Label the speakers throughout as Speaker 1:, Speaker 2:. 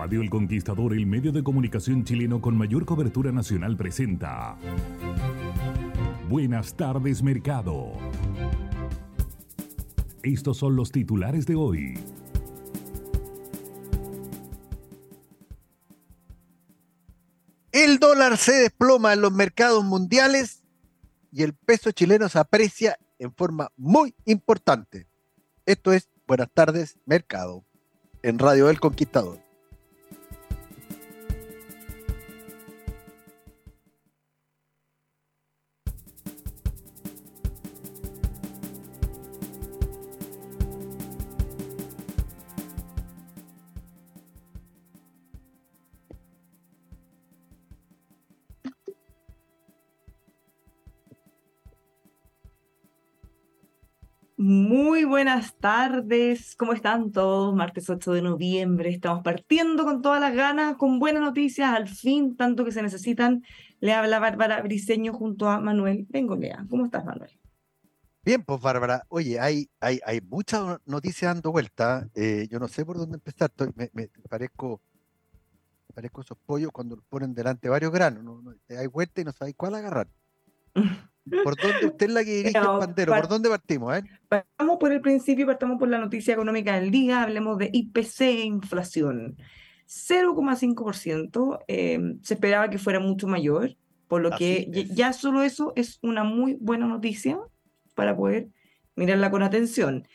Speaker 1: Radio El Conquistador, el medio de comunicación chileno con mayor cobertura nacional, presenta. Buenas tardes, mercado. Estos son los titulares de hoy.
Speaker 2: El dólar se desploma en los mercados mundiales y el peso chileno se aprecia en forma muy importante. Esto es Buenas tardes, mercado, en Radio El Conquistador.
Speaker 3: Buenas tardes, ¿cómo están todos? Martes 8 de noviembre, estamos partiendo con todas las ganas, con buenas noticias, al fin, tanto que se necesitan. Le habla Bárbara Briseño junto a Manuel Bengolea. ¿Cómo estás, Manuel?
Speaker 2: Bien, pues Bárbara, oye, hay, hay, hay muchas noticias dando vuelta. Eh, yo no sé por dónde empezar, me, parezco, parezco esos pollos cuando ponen delante varios granos. ¿no? hay vuelta y no sabéis cuál agarrar. ¿Por dónde usted es la que dirige el Pantero? ¿Por dónde partimos? Eh?
Speaker 3: Partamos por el principio, partamos por la noticia económica del día, hablemos de IPC e inflación. 0,5%, eh, se esperaba que fuera mucho mayor, por lo que ya solo eso es una muy buena noticia para poder mirarla con atención.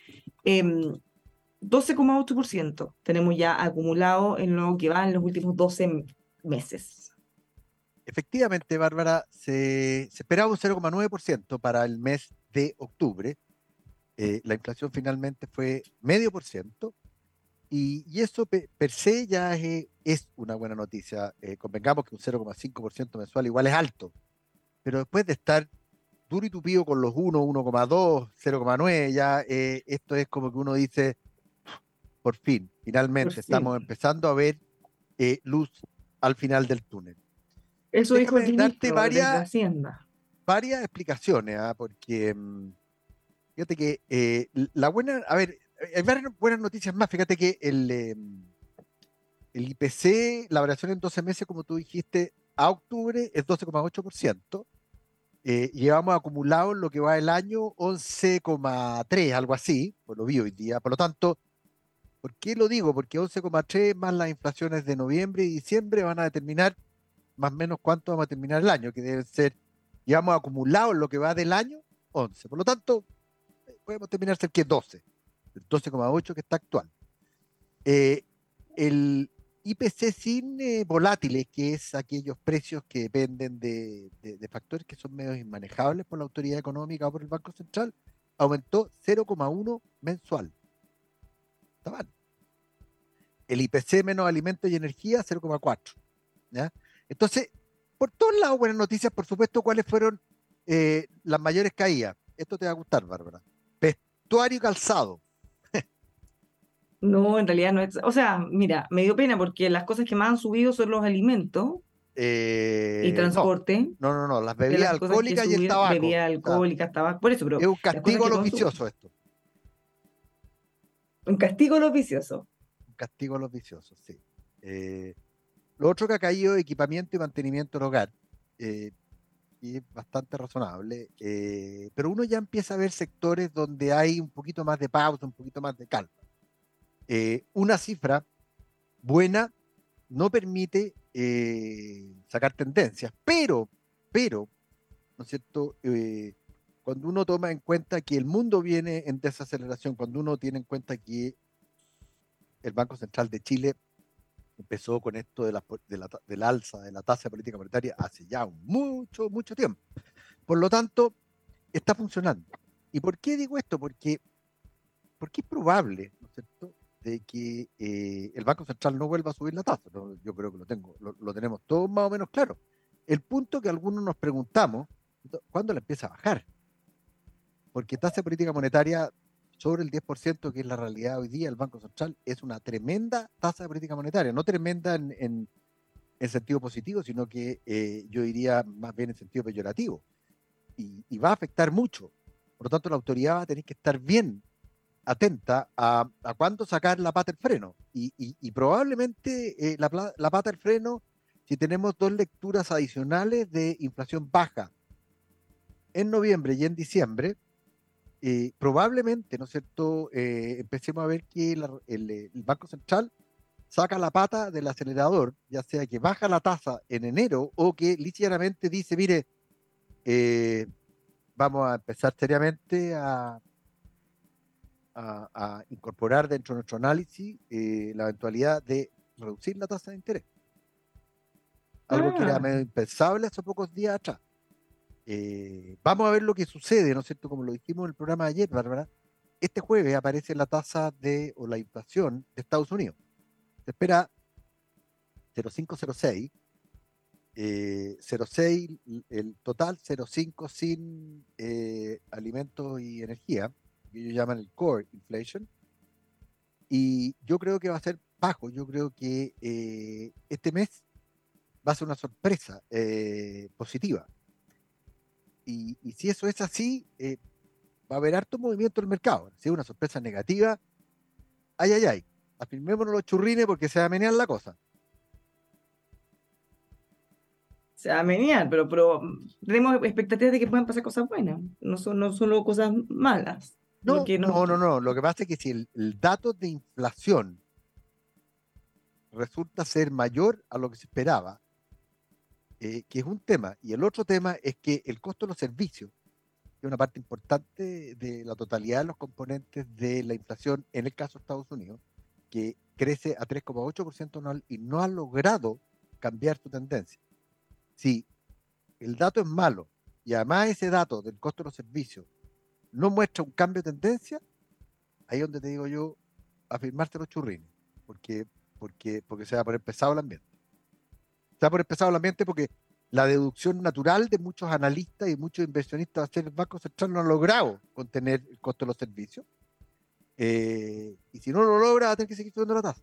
Speaker 3: 12,8% em, tenemos ya acumulado en lo que va en los últimos 12 meses.
Speaker 2: Efectivamente, Bárbara, se, esperaba un 0,9% para el mes de octubre. Eh, la inflación finalmente fue medio por ciento. Y, eso per se ya es, una buena noticia. Eh, convengamos que un 0,5% mensual igual es alto. Pero después de estar duro y tupido con los 1, 1,2, 0,9, ya eh, esto es como que uno dice, por fin, finalmente estamos empezando a ver luz al final del túnel.
Speaker 3: Eso dijo el
Speaker 2: darte varias, Hacienda. Varias explicaciones, ¿ah? porque mm, fíjate que eh, la buena, a ver, hay varias buenas noticias más. Fíjate que el, em, el IPC, la variación en 12 meses, como tú dijiste, a octubre es 12,8%. Eh, llevamos acumulado en lo que va el año 11,3, algo así, por lo vi hoy día. Por lo tanto, ¿por qué lo digo? Porque 11,3 más las inflaciones de noviembre y diciembre van a determinar más o menos cuánto vamos a terminar el año, que debe ser, llevamos acumulado lo que va del año, 11. Por lo tanto, eh, podemos terminar cerca de 12, el 12,8 que está actual. Eh, el IPC sin eh, volátiles, que es aquellos precios que dependen de, factores que son medios inmanejables por la autoridad económica o por el Banco Central, aumentó 0,1 mensual. Está mal. El IPC menos alimentos y energía, 0,4. Entonces, por todos lados, buenas noticias, por supuesto, ¿cuáles fueron eh, las mayores caídas? Esto te va a gustar, Bárbara. Vestuario y calzado.
Speaker 3: no, en realidad no es. O sea, mira, me dio pena porque las cosas que más han subido son los alimentos.
Speaker 2: Eh,
Speaker 3: y transporte.
Speaker 2: No, no, no, las bebidas alcohólicas y el tabaco.
Speaker 3: Bebidas alcohólicas, tabaco, por eso, pero.
Speaker 2: Es un castigo a los viciosos esto.
Speaker 3: Un castigo a los viciosos.
Speaker 2: Un castigo a los viciosos, sí. Eh, lo otro que ha caído, equipamiento y mantenimiento del hogar. Eh, que es bastante razonable, eh, pero uno ya empieza a ver sectores donde hay un poquito más de pausa, un poquito más de calma. Eh, una cifra buena no permite sacar tendencias, pero, pero, ¿no es cierto? cuando uno toma en cuenta que el mundo viene en desaceleración, cuando uno tiene en cuenta que el Banco Central de Chile empezó con esto de la, del alza de la tasa de política monetaria hace ya mucho, mucho tiempo. Por lo tanto, está funcionando. ¿Y por qué digo esto? Porque, porque es probable, ¿no es cierto?, de que eh, el Banco Central no vuelva a subir la tasa. yo creo que lo, tengo, lo, tenemos todos más o menos claro. El punto que algunos nos preguntamos, ¿cuándo la empieza a bajar? Porque tasa de política monetaria sobre el 10%, que es la realidad hoy día del Banco Central, es una tremenda tasa de política monetaria, no tremenda en, en, sentido positivo, sino que eh, yo diría más bien en sentido peyorativo. Y, va a afectar mucho. Por lo tanto, la autoridad va a tener que estar bien atenta a, a cuándo sacar la pata del freno. Y, y, probablemente eh, la, la pata del freno, si tenemos dos lecturas adicionales de inflación baja en noviembre y en diciembre, eh, probablemente, ¿no es cierto?, eh, empecemos a ver que el, Banco Central saca la pata del acelerador, ya sea que baja la tasa en enero o que ligeramente dice, mire, eh, vamos a empezar seriamente a, a, incorporar dentro de nuestro análisis la eventualidad de reducir la tasa de interés. Algo que era ah. medio impensable hace pocos días atrás. Eh, vamos a ver lo que sucede, ¿no es cierto? Como lo dijimos en el programa de ayer, Bárbara. Este jueves aparece la tasa de, o la inflación de Estados Unidos. Se espera 0,506, 0,6 eh, el total, 0,5 sin eh, alimentos y energía, que ellos llaman el core inflation. Y yo creo que va a ser bajo, yo creo que este mes va a ser una sorpresa positiva y, si eso es así, eh, va a haber harto movimiento en el mercado. Si es una sorpresa negativa, ay, ay, ay, afirmémonos los churrines porque se va a menear la cosa.
Speaker 3: Se va a menear, pero, pero tenemos expectativas de que puedan pasar cosas buenas, no, son, no solo cosas malas.
Speaker 2: No, no, no, no, Lo que pasa es que si el, el dato de inflación resulta ser mayor a lo que se esperaba, eh, que es un tema. Y el otro tema es que el costo de los servicios, que es una parte importante de la totalidad de los componentes de la inflación, en el caso de Estados Unidos, que crece a 3,8% anual y no ha logrado cambiar su tendencia. Si el dato es malo y además ese dato del costo de los servicios no muestra un cambio de tendencia, ahí es donde te digo yo, afirmarte los churrines, porque, porque, porque se va a poner pesado el ambiente está por empezar el ambiente porque la deducción natural de muchos analistas y muchos inversionistas va a ser el Banco Central no ha logrado contener el costo de los servicios. Eh, y si no lo logra, va a tener que seguir subiendo la tasa.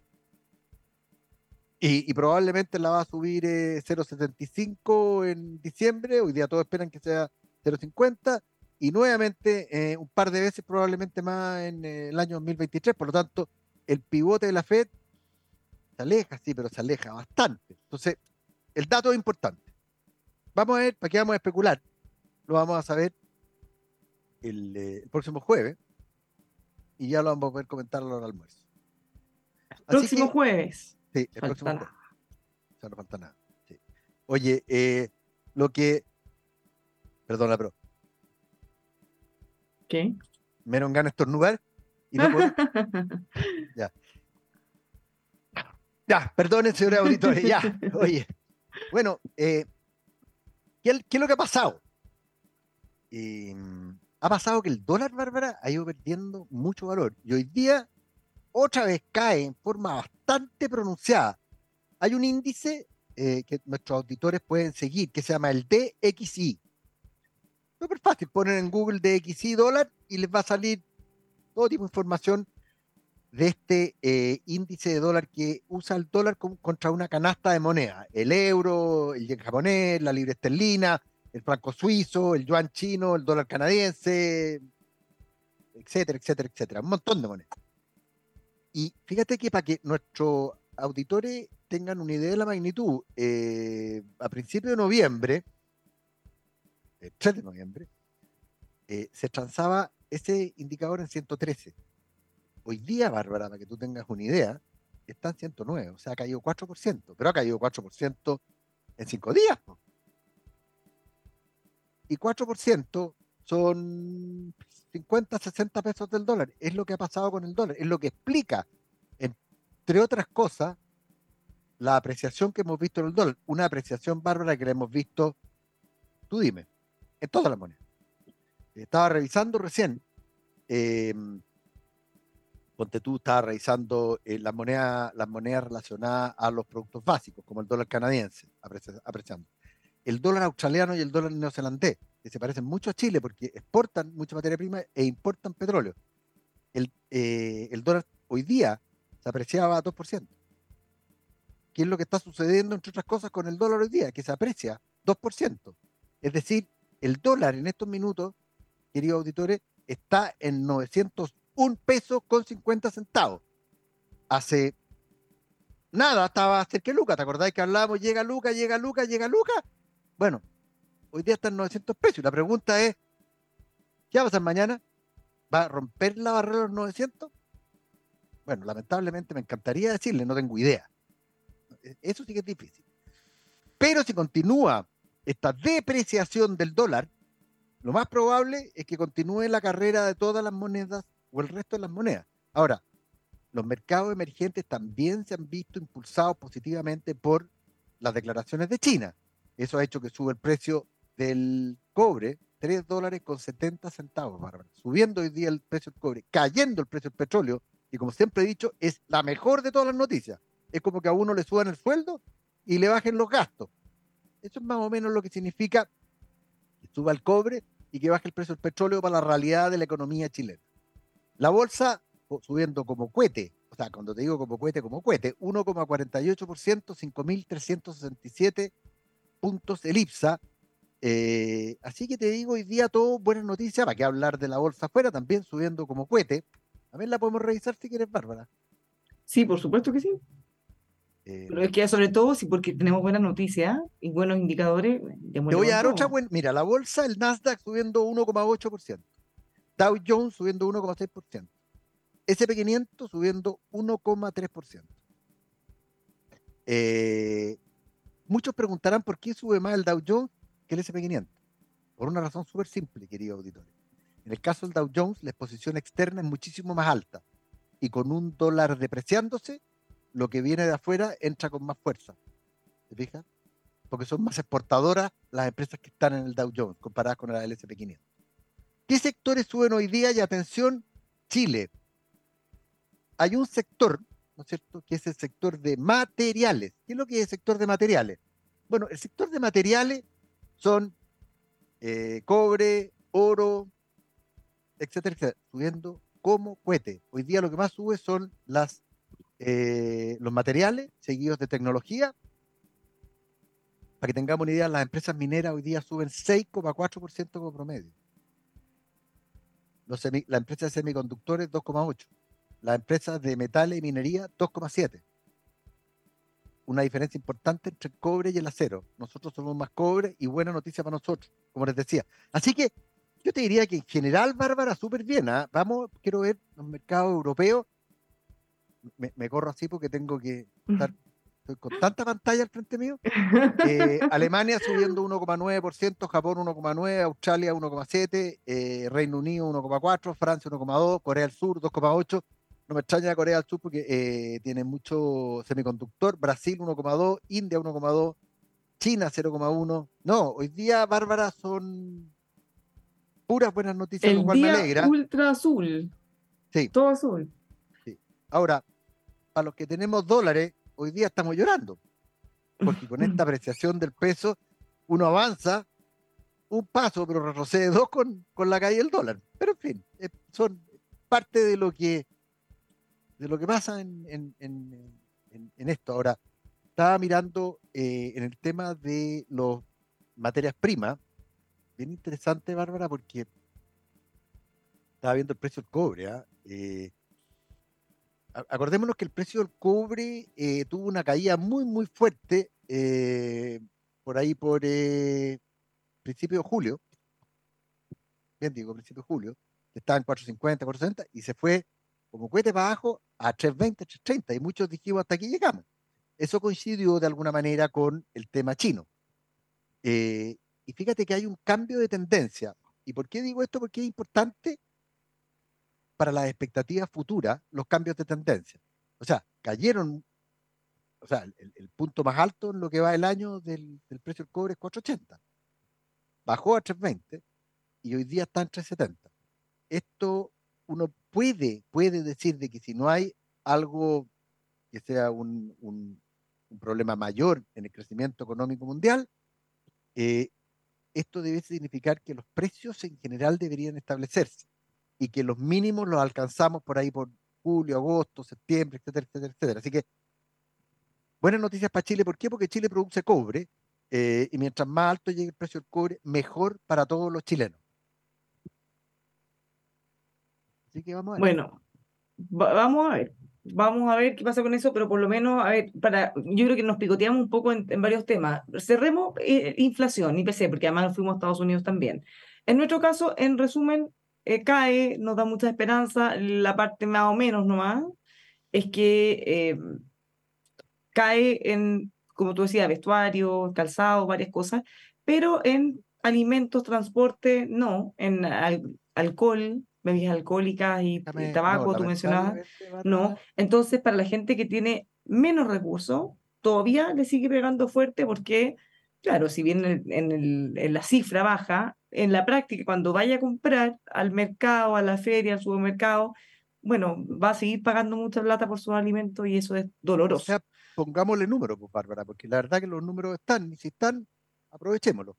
Speaker 2: Y, probablemente la va a subir 0,75 eh, en diciembre. Hoy día todos esperan que sea 0,50. Y nuevamente eh, un par de veces probablemente más en el año 2023. Por lo tanto, el pivote de la Fed se aleja, sí, pero se aleja bastante. Entonces, el dato es importante. Vamos a ver, ¿para qué vamos a especular? Lo vamos a saber el, eh, próximo jueves y ya lo vamos a poder comentar a la hora del almuerzo.
Speaker 3: próximo jueves.
Speaker 2: Sí, el próximo jueves. O no falta nada. Oye, eh, lo que. Perdona, pero.
Speaker 3: ¿Qué?
Speaker 2: Me dieron ganas de estornudar y no puedo. ya. Ya, perdone, señores auditores, ya. Oye. Bueno, eh, ¿qué, es lo que ha pasado? Em, ha pasado que el dólar, Bárbara, ha ido perdiendo mucho valor. Y hoy día, otra vez cae en forma bastante pronunciada. Hay un índice eh, que nuestros auditores pueden seguir, que se llama el DXI. Súper fácil, ponen en Google DXI dólar y les va a salir todo tipo de información de este eh, índice de dólar que usa el dólar contra una canasta de moneda, el euro, el yen japonés, la libra esterlina, el franco suizo, el yuan chino, el dólar canadiense, etcétera, etcétera, etcétera, un montón de monedas. Y fíjate que para que nuestros auditores tengan una idea de la magnitud, eh, a principios de noviembre, el 3 de noviembre, eh, se transaba ese indicador en 113. Hoy día, Bárbara, para que tú tengas una idea, está en 109, o sea, ha caído 4%, pero ha caído 4% en 5 días. Y 4% son 50, 60 pesos del dólar. Es lo que ha pasado con el dólar, es lo que explica, entre otras cosas, la apreciación que hemos visto en el dólar. Una apreciación bárbara que la hemos visto, tú dime, en todas las monedas. Estaba revisando recién, eh, ponte tú, estaba revisando eh, las monedas las monedas relacionadas a los productos básicos, como el dólar canadiense, apreciando. El dólar australiano y el dólar neozelandés, que se parecen mucho a Chile porque exportan mucha materia prima e importan petróleo. El, eh, el dólar hoy día se apreciaba a 2%. ¿Qué es lo que está sucediendo, entre otras cosas, con el dólar hoy día? Que se aprecia 2%. Es decir, el dólar en estos minutos, queridos auditores, está en 901 pesos con 50 centavos. Hace nada estaba cerca de Luca. ¿Te acordáis que hablábamos, llega Luca, llega Luca, llega Luca? Bueno, hoy día está en 900 pesos. Y la pregunta es, ¿qué va a pasar mañana? ¿Va a romper la barrera de los 900? Bueno, lamentablemente me encantaría decirle, no tengo idea. Eso sí que es difícil. Pero si continúa esta depreciación del dólar, lo más probable es que continúe la carrera de todas las monedas o el resto de las monedas. Ahora, los mercados emergentes también se han visto impulsados positivamente por las declaraciones de China. Eso ha hecho que sube el precio del cobre, 3 dólares con 70 centavos, Subiendo hoy día el precio del cobre, cayendo el precio del petróleo, y como siempre he dicho, es la mejor de todas las noticias es como que a uno le suban el sueldo y le bajen los gastos. Eso es más o menos lo que significa que suba el cobre y que baje el precio del petróleo para la realidad de la economía chilena. La bolsa subiendo como cohete, o sea, cuando te digo como cohete, como cohete, 1,48%, 5.367 puntos el IPSA. Eh, así que te digo, hoy día todo buenas noticias, para qué hablar de la bolsa afuera, también subiendo como cohete. A ver, la podemos revisar si quieres, Bárbara.
Speaker 3: Sí, por supuesto que sí. Eh, Pero es que sobre todo, sí, porque tenemos buenas noticias y buenos indicadores.
Speaker 2: Te voy a dar otra buena. Mira, la bolsa, el Nasdaq subiendo 1,8%. Dow Jones subiendo 1,6%. SP500 subiendo 1,3%. Eh, muchos preguntarán por qué sube más el Dow Jones que el SP500. Por una razón súper simple, querido auditorio. En el caso del Dow Jones, la exposición externa es muchísimo más alta. Y con un dólar depreciándose, lo que viene de afuera entra con más fuerza. ¿Te fijas? Porque son más exportadoras las empresas que están en el Dow Jones comparadas con el SP500. ¿Qué sectores suben hoy día? Y atención, Chile. Hay un sector, ¿no es cierto?, que es el sector de materiales. ¿Qué es lo que es el sector de materiales? Bueno, el sector de materiales son eh, cobre, oro, etcétera, etcétera, subiendo como cohete. Hoy día lo que más sube son eh, los materiales, seguidos de tecnología. Para que tengamos una idea, las empresas mineras hoy día suben 6,4% como promedio. Los la empresa de semiconductores 2,8%. Las empresas de metales y minería 2,7%. Una diferencia importante entre el cobre y el acero. Nosotros somos más cobre y buena noticia para nosotros, como les decía. Así que yo te diría que en general, Bárbara, súper bien. ¿ah? Vamos, quiero ver los mercados europeos me, corro así porque tengo que estar con tanta pantalla al frente mío. Eh, Alemania subiendo 1,9%, Japón 1,9%, Australia 1,7%, eh, Reino Unido 1,4%, Francia 1,2%, Corea del Sur 2,8%. No me extraña Corea del Sur porque eh, tiene mucho semiconductor. Brasil 1,2%, India 1,2%, China 0,1%. No, hoy día, Bárbara, son puras buenas noticias,
Speaker 3: lo cual me alegra. Ultra azul.
Speaker 2: Sí.
Speaker 3: Todo azul.
Speaker 2: Sí. Ahora, para los que tenemos dólares, hoy día estamos llorando. Porque con esta apreciación del peso, uno avanza un paso, pero retrocede dos con, con la caída del dólar. Pero en fin, eh, son parte de lo que de lo que pasa en, en, esto. Ahora, estaba mirando eh, en el tema de las materias primas, bien interesante, Bárbara, porque estaba viendo el precio del cobre. ¿ah? ¿eh? Acordémonos que el precio del cobre eh, tuvo una caída muy, muy fuerte eh, por ahí por eh, principio de julio. bien digo, principio de julio, estaba en 450, 460, y se fue como cohete para abajo a 320, 330, y muchos dijimos hasta aquí llegamos. Eso coincidió de alguna manera con el tema chino. Y fíjate que hay un cambio de tendencia. ¿Y por qué digo esto? Porque es importante para las expectativas futuras los cambios de tendencia. O sea, cayeron, o sea, el, punto más alto en lo que va el año del, precio del cobre es 480. Bajó a 320 y hoy día está en 370. Esto uno puede, puede decir de que si no hay algo que sea un, un, problema mayor en el crecimiento económico mundial, eh, esto debe significar que los precios en general deberían establecerse y que los mínimos los alcanzamos por ahí por julio, agosto, septiembre, etcétera, etcétera, etcétera. Así que buenas noticias para Chile. ¿Por qué? Porque Chile produce cobre eh, y mientras más alto llegue el precio del cobre, mejor para todos los chilenos.
Speaker 3: Así que vamos a ver. Bueno, vamos a ver. Vamos a ver qué pasa con eso, pero por lo menos, a ver, para, yo creo que nos picoteamos un poco en, varios temas. Cerremos eh, inflación, IPC, porque además fuimos a Estados Unidos también. En nuestro caso, en resumen, eh, cae, nos da mucha esperanza. La parte más o menos nomás es que eh, cae en, como tú decías, vestuario, calzado, varias cosas, pero en alimentos, transporte, no, en alcohol, bebidas alcohólicas y, tabaco, tú mencionabas. No, entonces para la gente que tiene menos recursos, todavía le sigue pegando fuerte porque, claro, si bien en, el, en, la cifra baja, en la práctica, cuando vaya a comprar al mercado, a la feria, al supermercado, bueno, va a seguir pagando mucha plata por sus alimentos y eso es doloroso. O sea,
Speaker 2: pongámosle números, pues, Bárbara, porque la verdad que los números están, y si están, aprovechémoslos.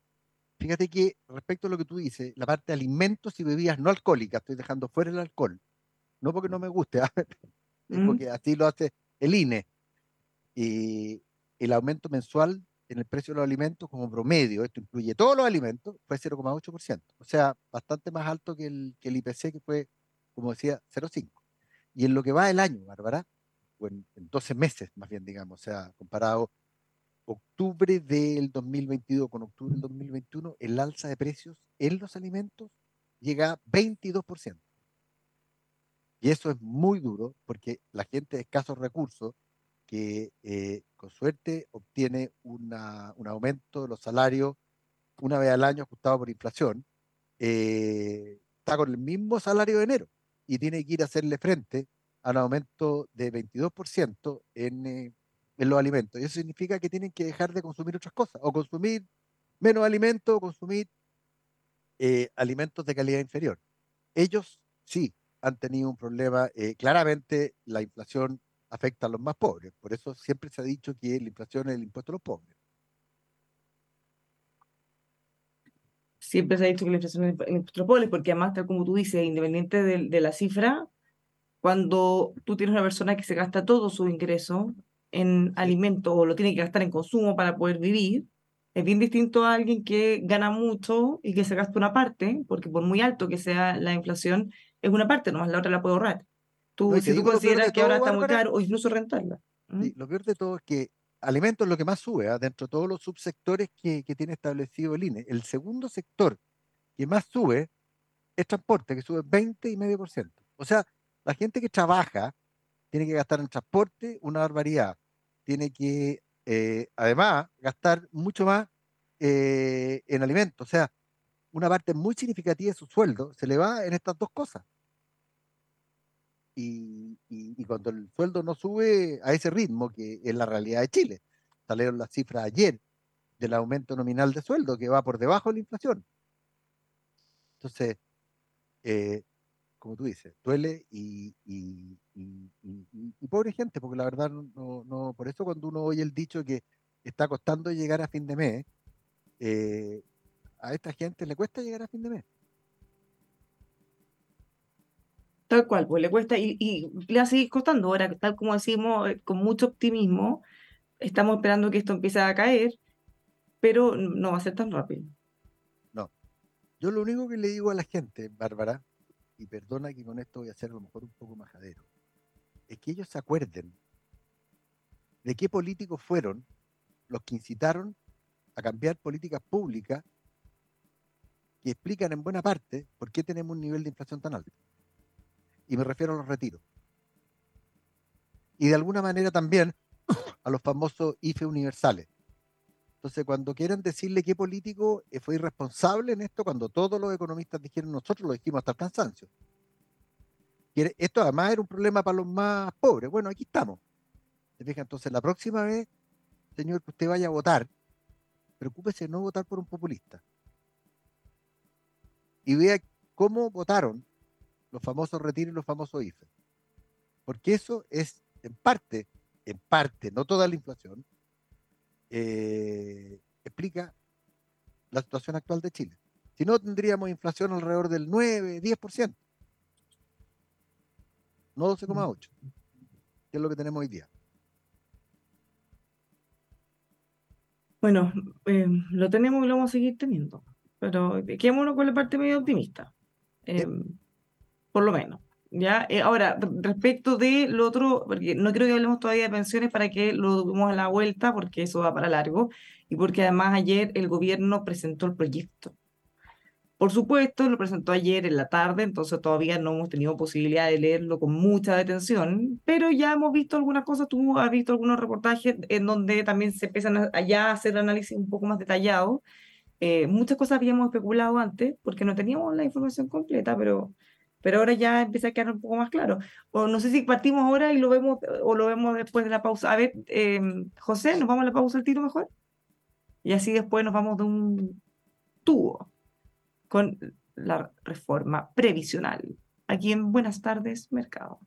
Speaker 2: Fíjate que respecto a lo que tú dices, la parte de alimentos y bebidas no alcohólicas, estoy dejando fuera el alcohol. No porque no me guste, ¿ah? porque así lo hace el INE. Y el aumento mensual en el precio de los alimentos como promedio, esto incluye todos los alimentos, fue 0,8%. O sea, bastante más alto que el, que el IPC, que fue, como decía, 0,5%. Y en lo que va el año, Bárbara, o en, en 12 meses más bien, digamos, o sea, comparado octubre del 2022 con octubre del 2021, el alza de precios en los alimentos llega a 22%. Y eso es muy duro porque la gente de escasos recursos, que eh, con suerte obtiene un aumento de los salarios una vez al año ajustado por inflación, eh, está con el mismo salario de enero y tiene que ir a hacerle frente a un aumento de 22% en, eh, en los alimentos. Y eso significa que tienen que dejar de consumir otras cosas, o consumir menos alimentos, o consumir eh, alimentos de calidad inferior. Ellos sí han tenido un problema. Claramente la inflación afecta a los más pobres. Por eso siempre se ha dicho que la inflación es el impuesto a los pobres.
Speaker 3: Siempre se ha dicho que la inflación es el impuesto a los pobres, porque además, tal como tú dices, independiente de, de la cifra, cuando tú tienes una persona que se gasta todo su ingreso en alimentos o lo tiene que gastar en consumo para poder vivir, es bien distinto a alguien que gana mucho y que se gasta una parte, porque por muy alto que sea la inflación, es una parte, nomás la otra la puede ahorrar. Tú, si tú consideras que ahora está muy caro o incluso rentarla.
Speaker 2: lo peor de todo es que alimentos es lo que más sube, ¿ah? dentro de todos los subsectores que, que tiene establecido el INE. El segundo sector que más sube es transporte, que sube 20 y medio por ciento. O sea, la gente que trabaja tiene que gastar en transporte una barbaridad tiene que eh, además gastar mucho más eh, en alimentos. O sea, una parte muy significativa de su sueldo se le va en estas dos cosas. Y, cuando el sueldo no sube a ese ritmo, que es la realidad de Chile, salieron las cifras ayer del aumento nominal de sueldo, que va por debajo de la inflación. Entonces, eh, como tú dices, duele y, pobre gente, porque la verdad no, no, por eso cuando uno oye el dicho que está costando llegar a fin de mes, eh, a esta gente le cuesta llegar a fin de mes.
Speaker 3: Tal cual, pues le cuesta y, y le va a seguir costando. Ahora, tal como decimos, eh, con mucho optimismo, estamos esperando que esto empiece a caer, pero no va a ser tan rápido.
Speaker 2: No. Yo lo único que le digo a la gente, Bárbara, y perdona que con esto voy a ser a lo mejor un poco majadero, es que ellos se acuerden de qué políticos fueron los que incitaron a cambiar políticas públicas que explican en buena parte por qué tenemos un nivel de inflación tan alto. Y me refiero a los retiros. Y de alguna manera también a los famosos IFE universales. Entonces, cuando quieran decirle qué político eh, fue irresponsable en esto, cuando todos los economistas dijeron nosotros lo dijimos hasta el cansancio. Esto además era un problema para los más pobres. Bueno, aquí estamos. Entonces, la próxima vez, señor, que usted vaya a votar, preocúpese de no votar por un populista. Y vea cómo votaron los famosos retiros y los famosos IFE. Porque eso es, en parte, en parte, no toda la inflación, eh, explica la situación actual de Chile. Si no, tendríamos inflación alrededor del 9, 10%. No 12,8, que es lo que tenemos hoy día.
Speaker 3: Bueno, eh, lo tenemos y lo vamos a seguir teniendo, pero quedémonos con la parte medio optimista, eh, por lo menos. ¿ya? Eh, ahora, respecto de lo otro, porque no creo que hablemos todavía de pensiones para que lo demos a la vuelta, porque eso va para largo, y porque además ayer el gobierno presentó el proyecto. Por supuesto, lo presentó ayer en la tarde, entonces todavía no hemos tenido posibilidad de leerlo con mucha detención, pero ya hemos visto algunas cosas, tú has visto algunos reportajes en donde también se empiezan a, a hacer análisis un poco más detallado. Eh, muchas cosas habíamos especulado antes porque no teníamos la información completa, pero, pero ahora ya empieza a quedar un poco más claro. O no sé si partimos ahora y lo vemos o lo vemos después de la pausa. A ver, eh, José, ¿nos vamos a la pausa al tiro mejor? Y así después nos vamos de un tubo con la reforma previsional. Aquí en Buenas tardes, Mercado.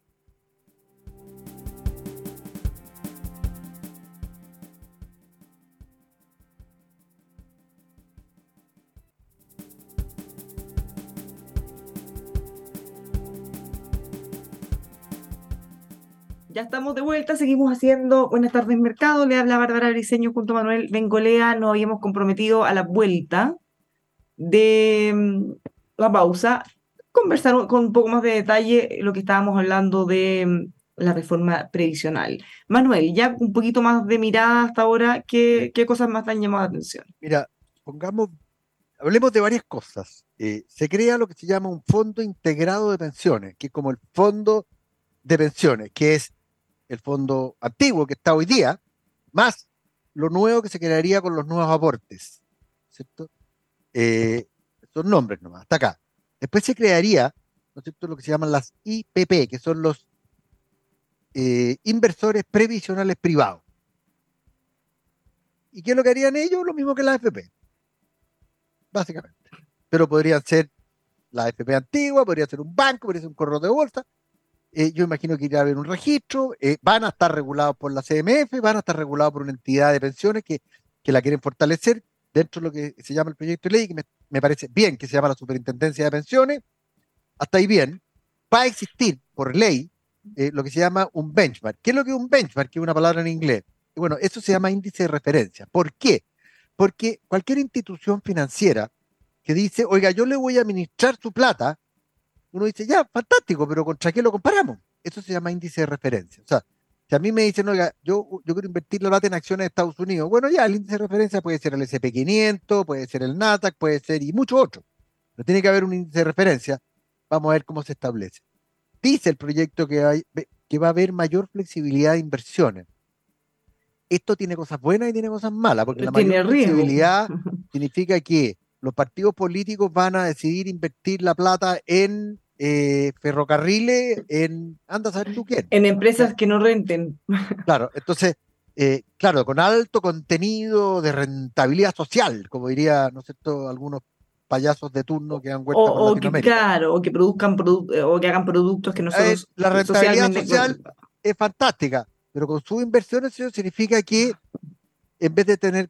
Speaker 3: Ya estamos de vuelta, seguimos haciendo Buenas tardes Mercado. Le habla Bárbara Briseño junto a Manuel Bengolea. Nos habíamos comprometido a la vuelta de mm, la pausa, conversar con un poco más de detalle lo que estábamos hablando de mm, la reforma previsional. Manuel, ya un poquito más de mirada hasta ahora, ¿qué, qué cosas más te han llamado la atención?
Speaker 2: Mira, pongamos, hablemos de varias cosas. Eh, se crea lo que se llama un fondo integrado de pensiones, que es como el fondo de pensiones, que es el fondo antiguo que está hoy día, más lo nuevo que se crearía con los nuevos aportes. ¿cierto? Eh, son nombres nomás, hasta acá. Después se crearía, lo que se llaman las IPP, que son los eh, inversores previsionales privados. ¿Y qué es lo que harían ellos? Lo mismo que la AFP, básicamente. Pero podrían ser la AFP antigua, podría ser un banco, podría ser un corredor de bolsa. Eh, yo imagino que iría a haber un registro, van a estar regulados por la CMF, van a estar regulados por una entidad de pensiones que, que la quieren fortalecer, dentro de lo que se llama el proyecto de ley, que me, parece bien, que se llama la Superintendencia de Pensiones, hasta ahí bien, va a existir por ley eh, lo que se llama un benchmark. ¿Qué es lo que es un benchmark? Que es una palabra en inglés. Bueno, eso se llama índice de referencia. ¿Por qué? Porque cualquier institución financiera que dice, oiga, yo le voy a administrar su plata, uno dice, ya, fantástico, pero ¿contra qué lo comparamos? Eso se llama índice de referencia. O sea, si a mí me dicen, oiga, yo, yo quiero invertir la plata en acciones de Estados Unidos, bueno, ya el índice de referencia puede ser el SP500, puede ser el NASDAQ, puede ser y mucho otro. Pero tiene que haber un índice de referencia. Vamos a ver cómo se establece. Dice el proyecto que, hay, que va a haber mayor flexibilidad de inversiones. Esto tiene cosas buenas y tiene cosas malas, porque la mayor flexibilidad significa que los partidos políticos van a decidir invertir la plata en eh, ferrocarriles en, anda a saber tú quién.
Speaker 3: En empresas que no renten.
Speaker 2: Claro, entonces, eh, claro, con alto contenido de rentabilidad social, como diría, ¿no sé, algunos payasos de turno que han vuelto
Speaker 3: o, que, claro, o que produzcan o que hagan productos que no son
Speaker 2: la rentabilidad social es fantástica, pero con sus inversiones eso significa que en vez de tener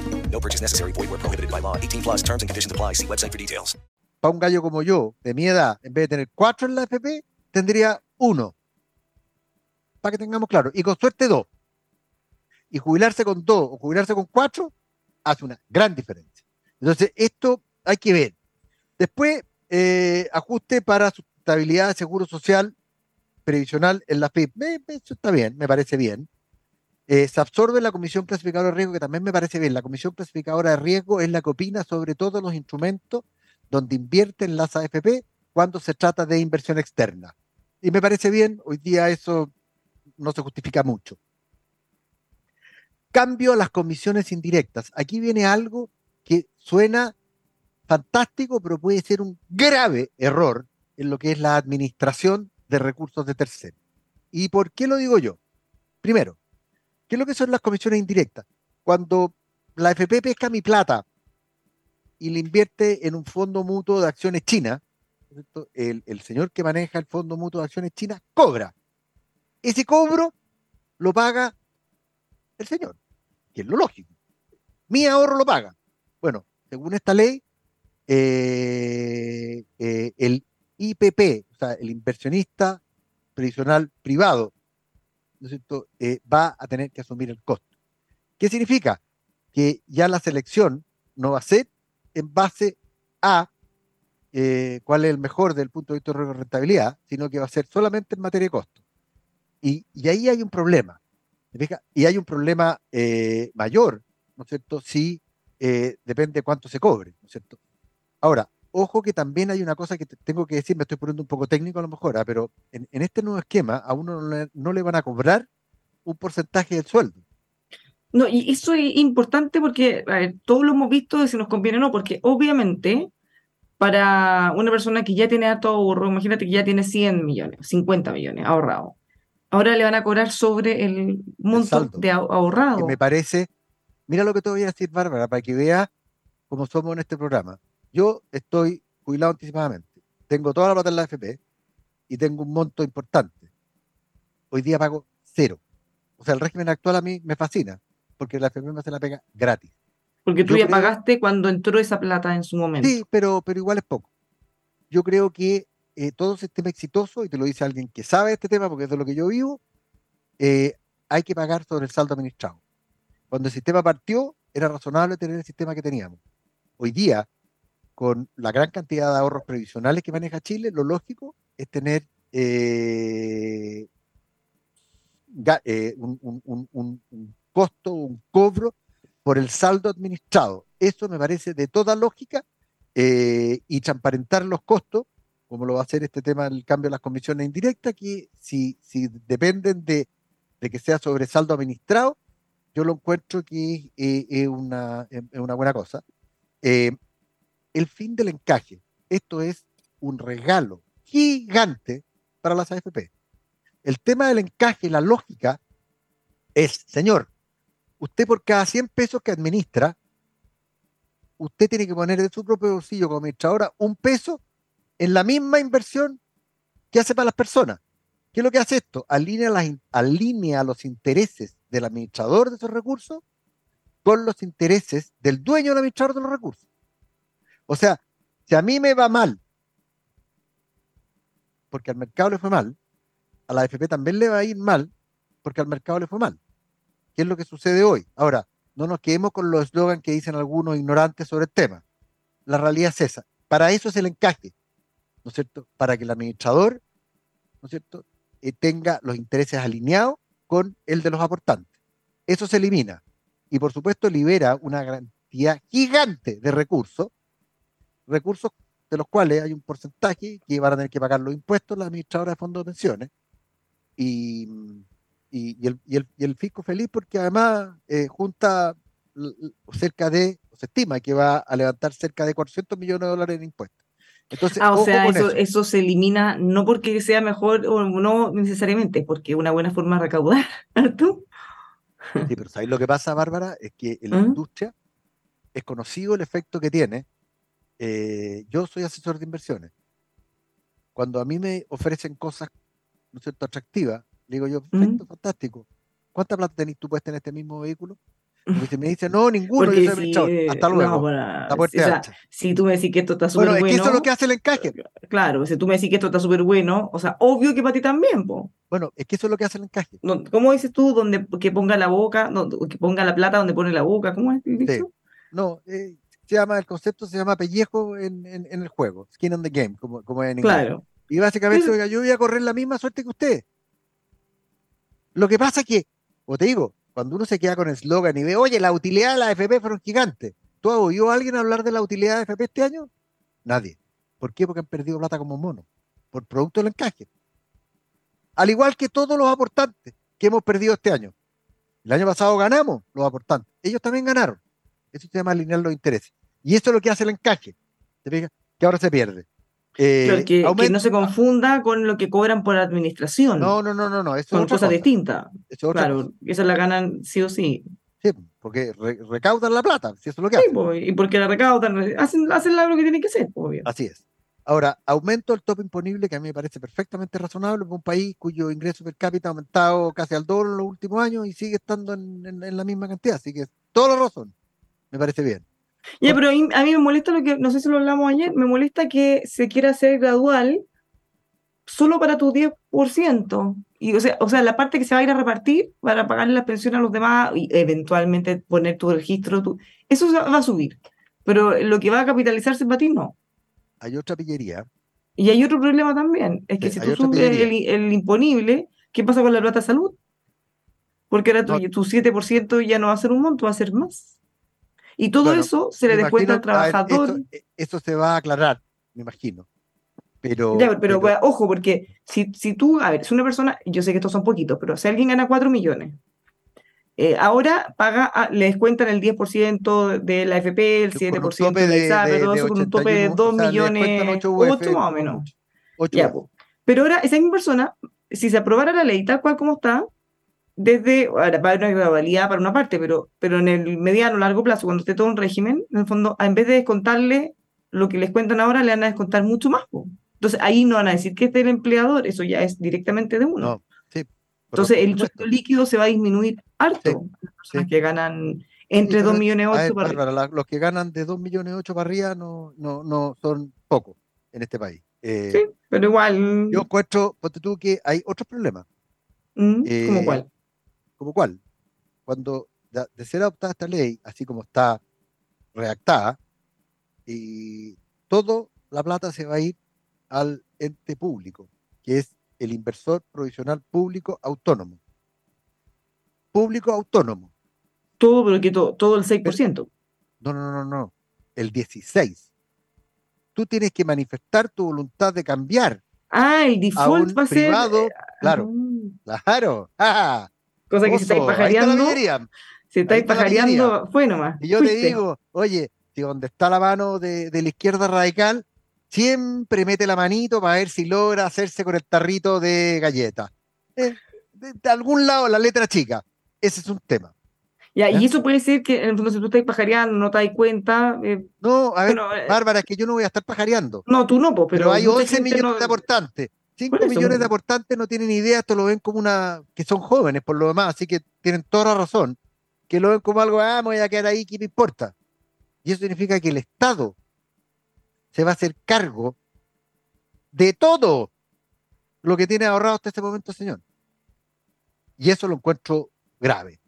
Speaker 2: No purchase necessary. Void where prohibited by law. 18 plus terms and conditions apply. See website for details. Para un gallo como yo, de mi edad, en vez de tener cuatro en la FP, tendría uno. Para que tengamos claro. Y con suerte dos. Y jubilarse con dos o jubilarse con cuatro hace una gran diferencia. Entonces, esto hay que ver. Después, eh, ajuste para sustentabilidad seguro social previsional en la FIP. Eso está bien, me parece bien. Eh, se absorbe la Comisión Clasificadora de Riesgo, que también me parece bien. La Comisión Clasificadora de Riesgo es la que opina sobre todos los instrumentos donde invierten las AFP cuando se trata de inversión externa. Y me parece bien, hoy día eso no se justifica mucho. Cambio a las comisiones indirectas. Aquí viene algo que suena fantástico, pero puede ser un grave error en lo que es la administración de recursos de terceros. ¿Y por qué lo digo yo? Primero, ¿qué es lo que son las comisiones indirectas? Cuando la FP pesca mi plata y le invierte en un fondo mutuo de acciones china, el, señor que maneja el fondo mutuo de acciones chinas cobra. Ese cobro lo paga el señor, que es lo lógico. Mi ahorro lo paga. Bueno, según esta ley, eh, eh, el IPP, o sea, el inversionista previsional privado, ¿no es cierto?, eh, va a tener que asumir el costo. ¿Qué significa? Que ya la selección no va a ser en base a cuál es el mejor desde punto de vista de rentabilidad, sino que va a ser solamente en materia de costo. Y, ahí hay un problema. Y hay un problema mayor, ¿no es cierto?, si depende de cuánto se cobre, ¿no es cierto? Ahora, ojo que también hay una cosa que tengo que decir, me estoy poniendo un poco técnico a lo mejor, ¿ah? pero en, este nuevo esquema a uno no le, van a cobrar un porcentaje del sueldo.
Speaker 3: No, y eso es importante porque todos lo hemos visto y si nos conviene o no, porque obviamente para una persona que ya tiene harto ahorro, imagínate que ya tiene 100 millones, 50 millones ahorrado, ahora le van a cobrar sobre el monto de ahorrado.
Speaker 2: me parece, mira lo que te voy a decir, Bárbara, para que veas cómo somos en este programa. Yo estoy jubilado anticipadamente, tengo toda la plata en la AFP y tengo un monto importante. Hoy día pago cero. O sea, el régimen actual a mí me fascina, porque la AFP me hace la pega gratis.
Speaker 3: Porque tú ya pagaste cuando entró esa plata en su momento.
Speaker 2: Sí, pero, pero igual es poco. Yo creo que eh, todo sistema exitoso, y te lo dice alguien que sabe este tema, porque es de lo que yo vivo, eh, hay que pagar sobre el saldo administrado. Cuando el sistema partió, era razonable tener el sistema que teníamos. Hoy día, con la gran cantidad de ahorros previsionales que maneja Chile, lo lógico es tener eh, eh, un, costo, un cobro por el saldo administrado. Eso me parece de toda lógica eh, y transparentar los costos, como lo va a hacer este tema del cambio de las comisiones indirectas, que si, si dependen de, que sea sobre saldo administrado, yo lo encuentro que es una, una, buena cosa el fin del encaje. Esto es un regalo gigante para las AFP. El tema del encaje, la lógica, es, señor, usted por cada 100 pesos que administra, usted tiene que poner de su propio bolsillo como administradora un peso en la misma inversión que hace para las personas. ¿Qué es lo que hace esto? Alinea, alinea los intereses del administrador de esos recursos con los intereses del dueño del administrador de los recursos. O sea, si a mí me va mal, porque al mercado le fue mal, a la AFP también le va a ir mal, porque al mercado le fue mal. ¿Qué es lo que sucede hoy? Ahora, no nos quedemos con los eslogans que dicen algunos ignorantes sobre el tema. La realidad es esa. Para eso es el encaje, ¿no es cierto? Para que el administrador, ¿no es cierto?, eh, tenga los intereses alineados con el de los aportantes. Eso se elimina. Y por supuesto libera una cantidad gigante de recursos recursos de los cuales hay un porcentaje que van a tener que pagar los impuestos las administradoras de fondos de pensiones y, y, el, y, el, y el, fisco feliz porque además eh, junta cerca de, se estima que va a levantar cerca de 400 millones de dólares en impuestos.
Speaker 3: Entonces, ah, o sea, eso, eso, se elimina no porque sea mejor o no necesariamente, porque es una buena forma de recaudar, ¿tú?
Speaker 2: Sí, pero ¿sabes lo que pasa, Bárbara? Es que en la ¿Mm? industria es conocido el efecto que tiene eh, yo soy asesor de inversiones. Cuando a mí me ofrecen cosas, ¿no es cierto?, atractivas, digo yo, perfecto, fantástico. ¿Cuánta plata tenés tú puedes tener este mismo vehículo? Y me dice, no, ninguno, yo soy si, Hasta luego.
Speaker 3: si tú me decís que esto está súper bueno.
Speaker 2: Bueno, es que eso es lo que hace el encaje.
Speaker 3: Claro, si tú me decís que esto está súper bueno, o sea, obvio que para ti también, po.
Speaker 2: Bueno, es que eso es lo que hace el encaje.
Speaker 3: ¿Cómo dices tú donde, que ponga la boca, que ponga la plata donde pone la boca? ¿Cómo es
Speaker 2: dicho? No, eh, se llama, el concepto se llama pellejo en, en, en, el juego, skin on the game, como, como en inglés. Claro. Y básicamente, oiga, yo voy a correr la misma suerte que usted. Lo que pasa es que, como te digo, cuando uno se queda con el eslogan y ve, oye, la utilidad de la AFP fueron gigantes. ¿Tú has oído a alguien hablar de la utilidad de la AFP este año? Nadie. ¿Por qué? Porque han perdido plata como mono, por producto del encaje. Al igual que todos los aportantes que hemos perdido este año. El año pasado ganamos los aportantes. Ellos también ganaron. Eso se llama alinear los intereses. Y eso es lo que hace el encaje. ¿Te Que ahora se pierde.
Speaker 3: Eh, que, no se confunda con lo que cobran por administración.
Speaker 2: No, no, no, no, no.
Speaker 3: Son cosas distintas. claro, esa la ganan sí o sí.
Speaker 2: Sí, porque recaudan la plata, si eso es lo que sí,
Speaker 3: hacen. y porque la recaudan, hacen, hacen lo que tienen que hacer, pues,
Speaker 2: Así es. Ahora, aumento el top imponible, que a mí me parece perfectamente razonable para un país cuyo ingreso per cápita ha aumentado casi al doble en los últimos años y sigue estando en, en la misma cantidad. Así que toda la razón. Me parece bien.
Speaker 3: Ya, pero a mí me molesta lo que, no sé si lo hablamos ayer, me molesta que se quiera hacer gradual solo para tu 10%. Y, o, sea, o sea, la parte que se va a ir a repartir para pagarle la pensión a los demás y eventualmente poner tu registro, tu, eso va a subir. Pero lo que va a capitalizarse para ti no.
Speaker 2: Hay otra pillería.
Speaker 3: Y hay otro problema también, es que si tú subes el, imponible, ¿qué pasa con la plata salud? Porque ahora tu, tu 7% ya no va a ser un monto, va a ser más. Y todo eso se le descuenta al trabajador.
Speaker 2: E, eso, se va a aclarar, me imagino. Pero,
Speaker 3: pero, ojo, porque si, si tú, a ver, es una persona, yo sé que estos son poquitos, pero si alguien gana 4 millones, eh, ahora paga, le descuentan el 10% de la FP, el 7% del SAP, todo eso con un tope de 2 millones, 8, más o menos. pero ahora, esa misma persona, si se aprobara la ley tal cual como está, desde, ahora va a haber una gradualidad para una parte, pero, pero en el mediano, largo plazo, cuando esté todo un régimen, en el fondo, en vez de descontarle lo que les cuentan ahora, le van a descontar mucho más. Entonces ahí no van a decir que es del empleador, eso ya es directamente de uno. Entonces el líquido se va a disminuir harto. que ganan entre 2 millones 8
Speaker 2: para, arriba. los que ganan de 2 millones 8 para arriba no, no, no son pocos en este país.
Speaker 3: Eh, sí, pero igual.
Speaker 2: Yo encuentro, ponte tú que hay otros problemas.
Speaker 3: ¿Cómo eh, cuál?
Speaker 2: ¿Como cuál? Cuando de ser adoptada esta ley, así como está redactada, y todo la plata se va a ir al ente público, que es el inversor provisional público autónomo. Público autónomo.
Speaker 3: Todo, pero que todo, todo el 6%.
Speaker 2: No, no, no, no. El 16. Tú tienes que manifestar tu voluntad de cambiar.
Speaker 3: Ah, el default va a ser.
Speaker 2: Privado, claro. Ah.
Speaker 3: Cosa que si estáis pajareando. Si estáis pajareando, fue nomás.
Speaker 2: Y yo te digo, oye, si donde está la mano de, la izquierda radical, siempre mete la manito para ver si logra hacerse con el tarrito de galleta. Eh, de, algún lado, la letra chica. Ese es un tema.
Speaker 3: Ya, y eso puede ser que en el fondo si tú estás pajareando, no te das cuenta.
Speaker 2: Eh, no, a ver, eh, Bárbara, es que yo no voy a estar pajareando.
Speaker 3: No, tú no, pero,
Speaker 2: pero hay 11 millones de aportantes. 5 millones de aportantes no tienen idea, esto lo ven como una. que son jóvenes por lo demás, así que tienen toda la razón. Que lo ven como algo, ah, me voy a quedar ahí, ¿qué me importa? Y eso significa que el Estado se va a hacer cargo de todo lo que tiene ahorrado hasta este momento, señor. Y eso lo encuentro grave.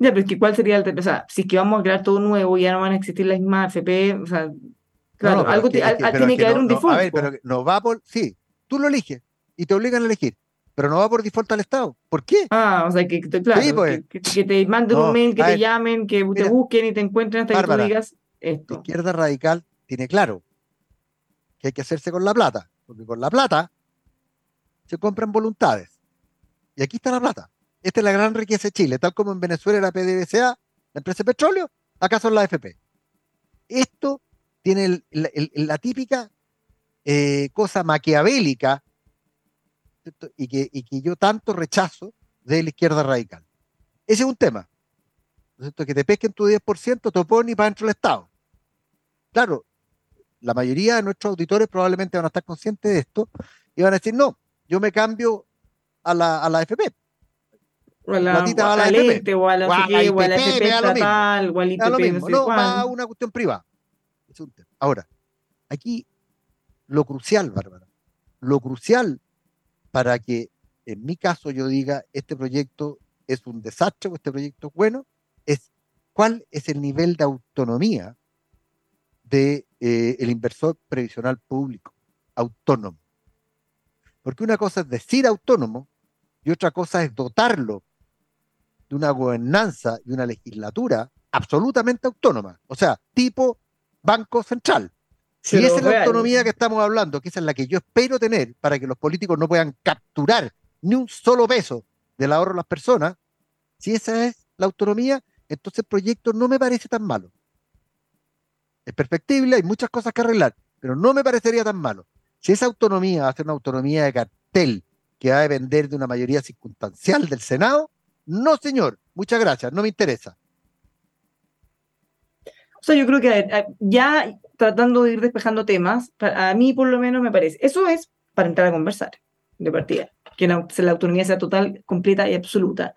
Speaker 3: Ya, pero es que ¿cuál sería el... O sea, si es que vamos a crear todo nuevo, ya no van a existir las mismas FP, o sea, claro, algo tiene que, haber un default. a ver,
Speaker 2: pero no va por... Sí, tú lo eliges y te obligan a elegir, pero no va por default al Estado. ¿Por qué?
Speaker 3: Ah, o sea, que, claro, pues. que, te manden un mail, que te llamen, que te busquen y te encuentren hasta que tú digas esto.
Speaker 2: La izquierda radical tiene claro que hay que hacerse con la plata, porque con la plata se compran voluntades. Y aquí está la plata. Esta es la gran riqueza de Chile, tal como en Venezuela era PDVSA, la empresa de petróleo, acá son las FP. Esto tiene la típica eh, cosa maquiavélica y que, que, yo tanto rechazo de la izquierda radical. Ese es un tema. Que te pesquen tu 10%, te oponen para dentro del Estado. Claro, la mayoría de nuestros auditores probablemente van a estar conscientes de esto y van a decir, no, yo me cambio a la, a la FP.
Speaker 3: o a la, o a la lente, o a la, o a la, o a la FP estatal, o
Speaker 2: mismo. No, va a una cuestión privada. Ahora, aquí lo crucial, Bárbara, lo crucial para que en mi caso yo diga este proyecto es un desastre o este proyecto es bueno, es cuál es el nivel de autonomía del de, eh, inversor previsional público, autónomo. Porque una cosa es decir autónomo y otra cosa es dotarlo de una gobernanza y una legislatura absolutamente autónoma, o sea, tipo Banco Central. Si esa es la autonomía que estamos hablando, que esa es la que yo espero tener para que los políticos no puedan capturar ni un solo peso del ahorro de las personas, si esa es la autonomía, entonces el proyecto no me parece tan malo. Es perfectible, hay muchas cosas que arreglar, pero no me parecería tan malo. Si esa autonomía va a ser una autonomía de cartel que va a depender de una mayoría circunstancial del Senado, no, señor, muchas gracias, no me interesa.
Speaker 3: O sea, yo creo que ya tratando de ir despejando temas, a mí por lo menos me parece, eso es para entrar a conversar de partida, que la, autonomía sea total, completa y absoluta.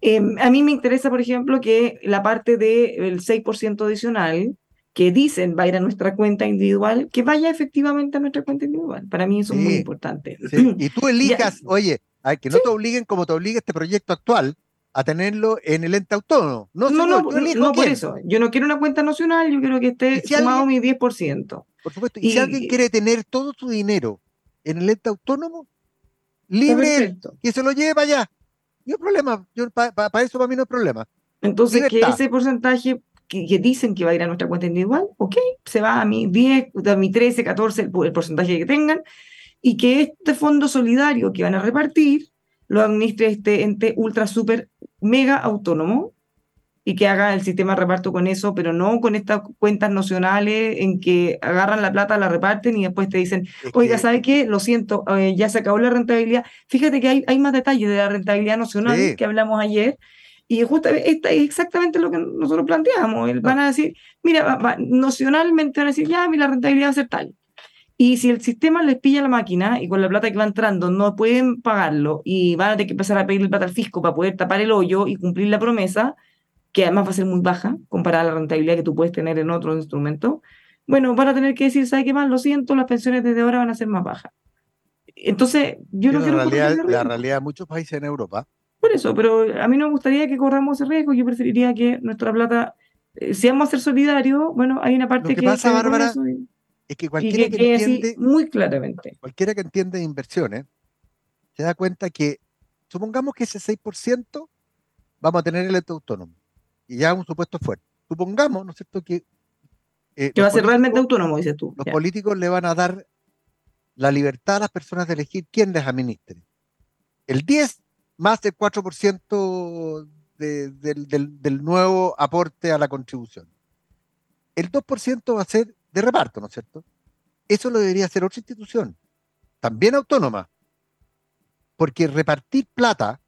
Speaker 3: Em, a mí me interesa, por ejemplo, que la parte del 6% adicional, que dicen va a ir a nuestra cuenta individual, que vaya efectivamente a nuestra cuenta individual. Para mí eso es muy importante.
Speaker 2: Y tú elijas, oye, hay que no te obliguen como te obliga este proyecto actual, a tenerlo en el ente autónomo. No,
Speaker 3: no, no, no por eso. Yo no quiero una cuenta nacional, yo quiero que esté sumado mi 10%.
Speaker 2: Por supuesto. Y, si alguien quiere tener todo su dinero en el ente autónomo, libre que se lo lleve para allá. No hay problema. Para eso para mí no hay problema.
Speaker 3: Entonces, que ese porcentaje que, dicen que va a ir a nuestra cuenta individual, ok, se va a mi 10, a mi 13, 14, el, el porcentaje que tengan, y que este fondo solidario que van a repartir lo administre este ente ultra, super, mega autónomo y que haga el sistema de reparto con eso, pero no con estas cuentas nacionales en que agarran la plata, la reparten y después te dicen, oiga, ¿sabe qué? Lo siento, eh, ya se acabó la rentabilidad. Fíjate que hay, hay más detalles de la rentabilidad nacional que hablamos ayer. Y justamente esta es exactamente lo que nosotros planteamos. Van a decir, mira, nacionalmente van a decir, ya, mi la rentabilidad va a ser tal. Y si el sistema les pilla la máquina y con la plata que va entrando no pueden pagarlo y van a tener que empezar a pedirle plata al fisco para poder tapar el hoyo y cumplir la promesa, que además va a ser muy baja comparada a la rentabilidad que tú puedes tener en otros instrumentos, bueno, van a tener que decir, ¿sabe qué más? Lo siento, las pensiones desde ahora van a ser más bajas. Entonces, yo no quiero...
Speaker 2: La realidad, la realidad de muchos países en Europa.
Speaker 3: Por eso, pero a mí no me gustaría que corramos ese riesgo, yo preferiría que nuestra plata, eh, si vamos a ser solidarios, bueno, hay una parte
Speaker 2: Lo que... pasa, Bárbara, es que cualquiera que, entiende,
Speaker 3: muy claramente.
Speaker 2: Cualquiera que entiende inversiones se da cuenta que supongamos que ese 6% vamos a tener el ente autónomo y ya un supuesto fuerte. Supongamos, ¿no es cierto?, que...
Speaker 3: Eh, que va a ser realmente autónomo, dices tú.
Speaker 2: Los políticos le van a dar la libertad a las personas de elegir quién les administre. El 10 más del 4% del, del nuevo aporte a la contribución. El 2% va a ser de reparto, ¿no es cierto? Eso lo debería hacer otra institución, también autónoma, porque repartir plata,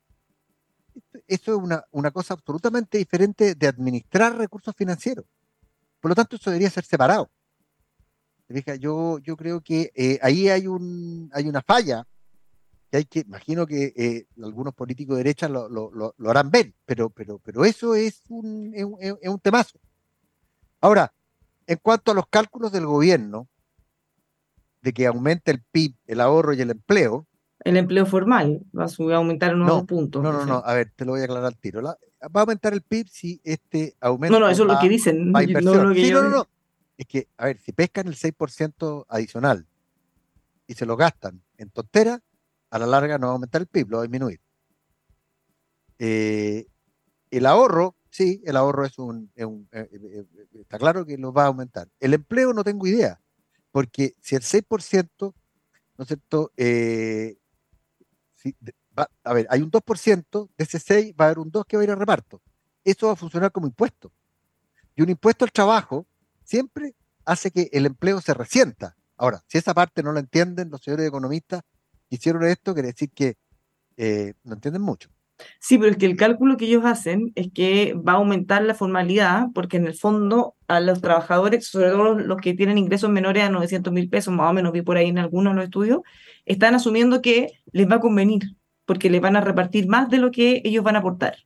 Speaker 2: eso es una, una cosa absolutamente diferente de administrar recursos financieros. Por lo tanto, eso debería ser separado. Yo, yo creo que eh, ahí hay, un, hay una falla hay que, imagino que eh, algunos políticos de derecha lo, lo, harán ver, pero, pero, pero eso es un, es, es un temazo. Ahora, en cuanto a los cálculos del gobierno, de que aumente el PIB, el ahorro y el empleo.
Speaker 3: El empleo formal va a aumentar en unos puntos.
Speaker 2: No, no, no, a ver, te lo voy a aclarar al tiro. va a aumentar el PIB si este aumento.
Speaker 3: No, no, eso es lo que dicen.
Speaker 2: No, no, no, no. Es que, a ver, si pescan el 6% adicional y se lo gastan en tontera, a la larga no va a aumentar el PIB, lo va a disminuir. Eh, el ahorro Sí, el ahorro es un, eh, eh, eh, está claro que lo va a aumentar. El empleo no tengo idea, porque si el 6%, ¿no es cierto? a ver, hay un 2%, de ese 6 va a haber un 2 que va a ir a reparto. Eso va a funcionar como impuesto. Y un impuesto al trabajo siempre hace que el empleo se resienta. Ahora, si esa parte no la entienden los señores economistas hicieron esto, quiere decir que no entienden mucho.
Speaker 3: Sí, pero es que el cálculo que ellos hacen es que va a aumentar la formalidad, porque en el fondo a los trabajadores, sobre todo los que tienen ingresos menores a 900 mil pesos, más o menos vi por ahí en algunos de los estudios, están asumiendo que les va a convenir, porque les van a repartir más de lo que ellos van a aportar.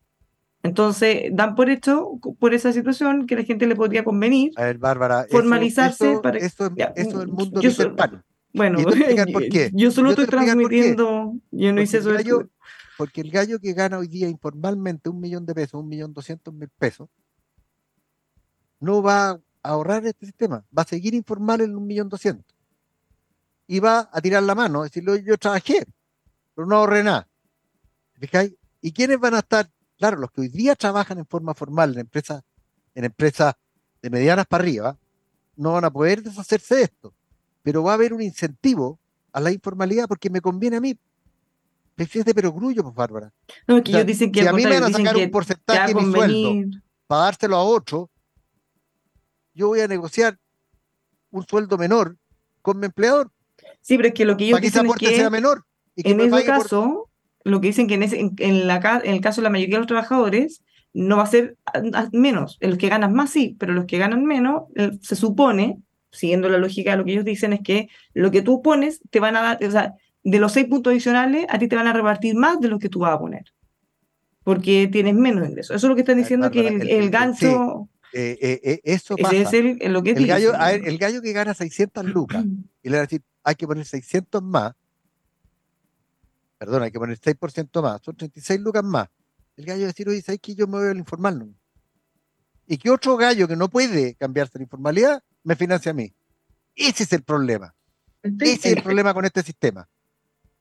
Speaker 3: Entonces, dan por hecho, por esa situación, que a la gente le podría convenir
Speaker 2: a ver, Bárbara,
Speaker 3: formalizarse para...
Speaker 2: Eso, es el mundo yo
Speaker 3: Bueno, por qué. yo solo estoy transmitiendo, yo no hice eso.
Speaker 2: Porque el gallo que gana hoy día informalmente un millón de pesos, un millón doscientos mil pesos, no va a ahorrar este sistema, va a seguir informal en un millón doscientos. Y va a tirar la mano, decirlo, yo trabajé, pero no ahorré nada. ¿Y quiénes van a estar Claro, los que hoy día trabajan en forma formal en empresas, en empresas de medianas para arriba, no van a poder deshacerse de esto. Pero va a haber un incentivo a la informalidad porque me conviene a mí. Es de perogrullo, pues, Bárbara.
Speaker 3: No, que ellos dicen que
Speaker 2: si a mí me van a sacar un porcentaje de mi sueldo para dárselo a otro, yo voy a negociar un sueldo menor con mi empleador.
Speaker 3: Sí, pero es que lo que ellos
Speaker 2: para
Speaker 3: dicen
Speaker 2: que sea menor.
Speaker 3: Y que en ese caso, lo que dicen que en, en, la, en el caso de la mayoría de los trabajadores no va a ser menos. Los que ganan más sí, pero los que ganan menos, se supone, siguiendo la lógica de lo que ellos dicen, es que lo que tú pones te van a dar, o sea, de los seis puntos adicionales, a ti te van a repartir más de lo que tú vas a poner. Porque tienes menos ingresos. Eso es lo que están diciendo, que el, gancho...
Speaker 2: Eh, eh, eh, eso pasa.
Speaker 3: Es el, lo que
Speaker 2: el, gallo, el gallo que gana 600 lucas y le va a decir, hay que poner 600 más, perdón, hay que poner 6% más, son 36 lucas más. El gallo va a decir, oye, ¿sabes que yo me voy al informal? Y que otro gallo que no puede cambiarse la informalidad me financia a mí. Ese es el problema. Ese es el problema con este sistema.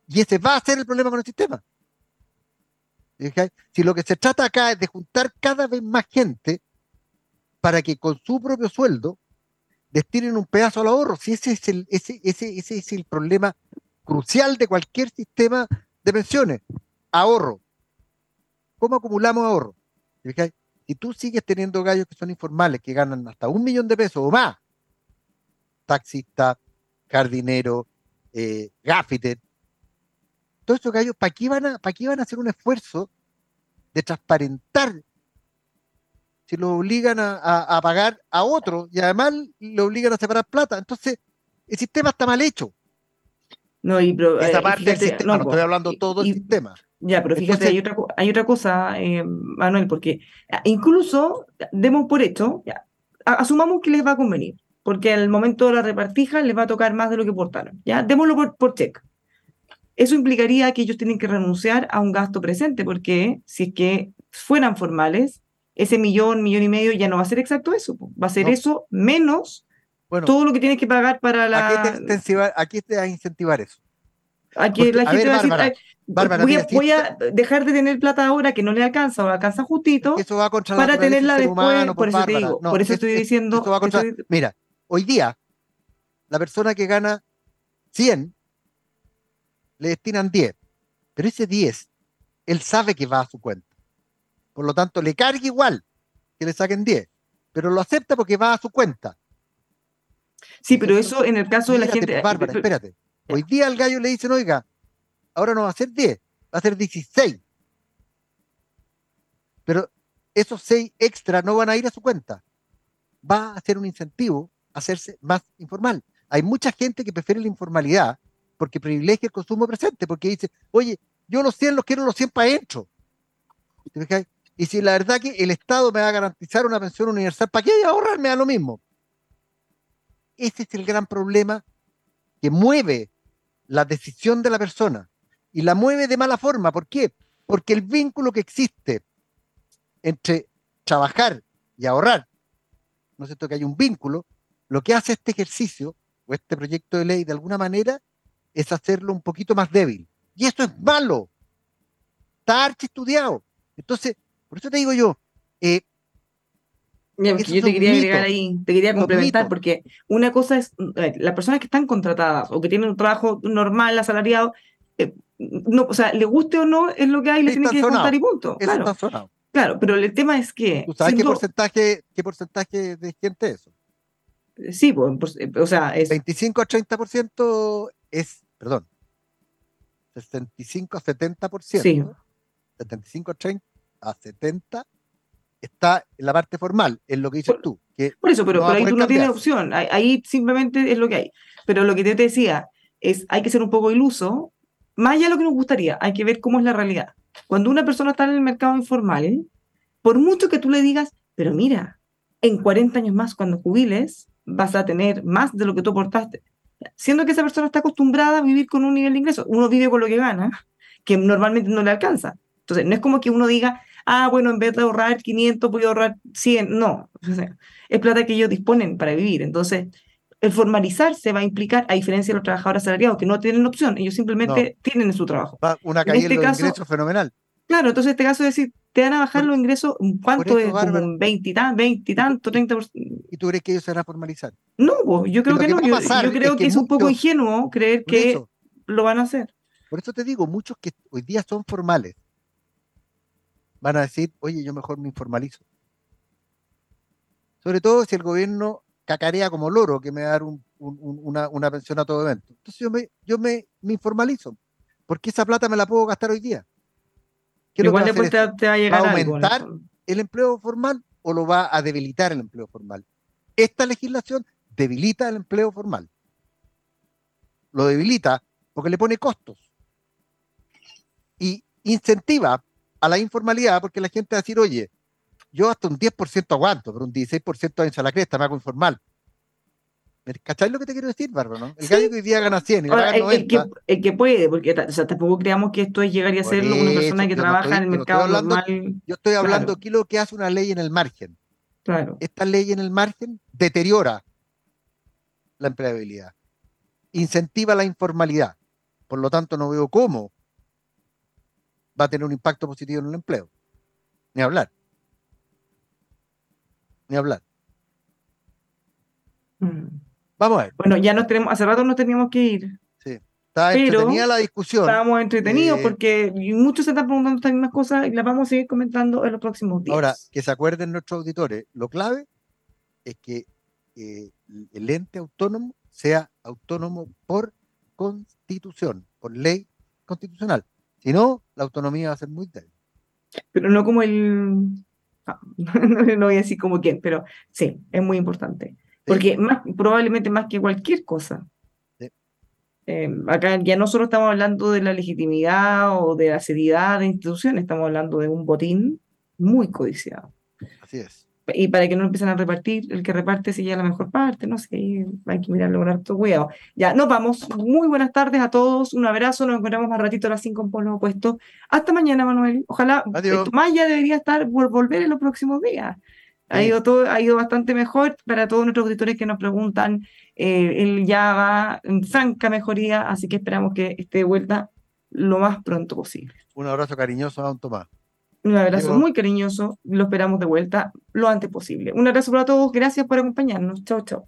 Speaker 2: Y ese va a ser el problema con el sistema. Si lo que se trata acá es de juntar cada vez más gente para que con su propio sueldo destinen un pedazo al ahorro, si ese es el, ese, ese, ese es el problema crucial de cualquier sistema de pensiones, ahorro. ¿Cómo acumulamos ahorro? Si tú sigues teniendo gallos que son informales, que ganan hasta un millón de pesos o más, taxista, jardinero, eh, todos estos gallos, ¿para qué, van a, ¿para qué van a hacer un esfuerzo de transparentar si lo obligan a, pagar a otro y además lo obligan a separar plata? Entonces, el sistema está mal hecho.
Speaker 3: No, y
Speaker 2: Esa eh, parte del sistema, no, estoy hablando todo el sistema.
Speaker 3: Ya, pero fíjate, hay, otra, hay otra cosa, eh, Manuel, porque ah, incluso demos por hecho, ya, asumamos que les va a convenir, porque al momento de la repartija les va a tocar más de lo que portaron, ya, démoslo por, por check. Eso implicaría que ellos tienen que renunciar a un gasto presente, porque si es que fueran formales, ese millón, millón y medio ya no va a ser exacto eso, va a ser eso menos todo lo que tienes que pagar para la.
Speaker 2: Aquí te, va a incentivar eso.
Speaker 3: Aquí la gente va a decir, voy, a, dejar de tener plata ahora que no le alcanza o alcanza justito
Speaker 2: eso va contra
Speaker 3: para tenerla después. por eso te digo, por eso estoy diciendo.
Speaker 2: Mira, hoy día, la persona que gana 100 le destinan 10, pero ese 10, él sabe que va a su cuenta. Por lo tanto, le carga igual que le saquen 10, pero lo acepta porque va a su cuenta.
Speaker 3: Sí, pero eso en el caso de la gente.
Speaker 2: Bárbara, espérate. Hoy día al gallo le dicen, oiga, ahora no va a ser 10, va a ser 16. Pero esos 6 extra no van a ir a su cuenta. Va a ser un incentivo a hacerse más informal. Hay mucha gente que prefiere la informalidad porque privilegia el consumo presente, porque dice, oye, yo los 100 los quiero los 100 para adentro. Y si la verdad que el Estado me va a garantizar una pensión universal, ¿para qué ahorrarme a lo mismo? Ese es el gran problema que mueve la decisión de la persona y la mueve de mala forma. ¿Por qué? Porque el vínculo que existe entre trabajar y ahorrar, ¿no es cierto que hay un vínculo? Lo que hace este ejercicio o este proyecto de ley de alguna manera es hacerlo un poquito más débil. Y eso es malo. Está archi estudiado. Entonces, por eso te digo yo, eh,
Speaker 3: yo te quería agregar ahí, te quería complementar, porque una cosa es, las personas que están contratadas o que tienen un trabajo normal, asalariado, eh, no, o sea, le guste o no, es lo que hay, le tienen que contar y punto. Claro. claro, pero el tema es que...
Speaker 2: sabes qué, porcentaje, qué porcentaje de gente es eso?
Speaker 3: Sí, pues, o sea, es...
Speaker 2: 25 a 30% es, perdón, 65 a 70%. Sí. 75 a 30 a 70 está en la parte formal, en lo que dices tú.
Speaker 3: por eso, pero, ahí tú no tienes opción, ahí, simplemente es lo que hay. Pero lo que te decía es, hay que ser un poco iluso más allá de lo que nos gustaría, hay que ver cómo es la realidad. Cuando una persona está en el mercado informal, por mucho que tú le digas, pero mira, en 40 años más, cuando jubiles, vas a tener más de lo que tú aportaste. Siendo que esa persona está acostumbrada a vivir con un nivel de ingreso, uno vive con lo que gana, que normalmente no le alcanza. Entonces, no es como que uno diga, ah, bueno, en vez de ahorrar 500, voy a ahorrar 100. No, es plata que ellos disponen para vivir. Entonces, el formalizarse va a implicar, a diferencia de los trabajadores asalariados, que no tienen opción, ellos simplemente tienen su trabajo.
Speaker 2: una caída en, este caso, ingresos fenomenal.
Speaker 3: Claro, entonces este caso es decir, te van a bajar los ingresos, ¿cuánto es? Como un 20 y tanto, 20 y tanto, 30%.
Speaker 2: ¿Y tú crees que ellos se van a formalizar?
Speaker 3: No, yo creo que, no. Yo, creo que, es un poco ingenuo creer que lo van a hacer.
Speaker 2: Por eso te digo, muchos que hoy día son formales van a decir, oye, yo mejor me informalizo. Sobre todo si el gobierno cacarea como loro que me va a dar una, pensión a todo evento. Entonces yo me, yo me, informalizo, porque esa plata me la puedo gastar hoy día.
Speaker 3: Igual después te, va a llegar
Speaker 2: ¿Va a aumentar el empleo formal o lo va a debilitar el empleo formal? Esta legislación debilita el empleo formal. Lo debilita porque le pone costos y incentiva a la informalidad porque la gente va a decir, oye, yo hasta un 10% aguanto, pero un 16% a la cresta, me hago informal. ¿Cacháis lo que te quiero decir, Bárbaro? El gallo que hoy día gana 100 y
Speaker 3: Ahora, el, que, el, que, puede, porque o sea, tampoco creamos que esto llegaría a ser una persona que trabaja en el mercado normal.
Speaker 2: Yo estoy hablando aquí lo que hace una ley en el margen.
Speaker 3: Claro.
Speaker 2: Esta ley en el margen deteriora la empleabilidad, incentiva la informalidad. Por lo tanto, no veo cómo va a tener un impacto positivo en el empleo. Ni hablar ni hablar.
Speaker 3: Mm. Vamos a ver. Bueno, ya nos tenemos, hace rato nos teníamos que ir.
Speaker 2: Sí. Estaba entretenida la discusión.
Speaker 3: Estábamos entretenidos eh, porque muchos se están preguntando estas mismas cosas y las vamos a seguir comentando en los próximos días.
Speaker 2: Ahora, que se acuerden nuestros auditores, lo clave es que eh, el ente autónomo sea autónomo por constitución, por ley constitucional. Si no, la autonomía va a ser muy débil.
Speaker 3: Pero no como el no, voy a decir como quién, pero sí, es muy importante. Porque más, probablemente más que cualquier cosa. Eh, acá ya no solo estamos hablando de la legitimidad o de la seriedad de instituciones, estamos hablando de un botín muy codiciado.
Speaker 2: Así es
Speaker 3: y para que no empiecen a repartir, el que reparte se lleva la mejor parte, no sé, hay que mirarlo con harto cuidado. Ya, nos vamos. Muy buenas tardes a todos, un abrazo, nos encontramos más ratito a las 5 en Polo Opuesto. Hasta mañana, Manuel. Ojalá Maya debería estar por volver en los próximos días. Ha ido, todo, ha ido bastante mejor para todos nuestros auditores que nos preguntan. Eh, él ya va en franca mejoría, así que esperamos que esté de vuelta lo más pronto posible.
Speaker 2: Un abrazo cariñoso a don Tomás.
Speaker 3: Un abrazo muy cariñoso. Lo esperamos de vuelta lo antes posible. Un abrazo para todos. Gracias por acompañarnos. Chao, chao.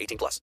Speaker 4: 18 plus.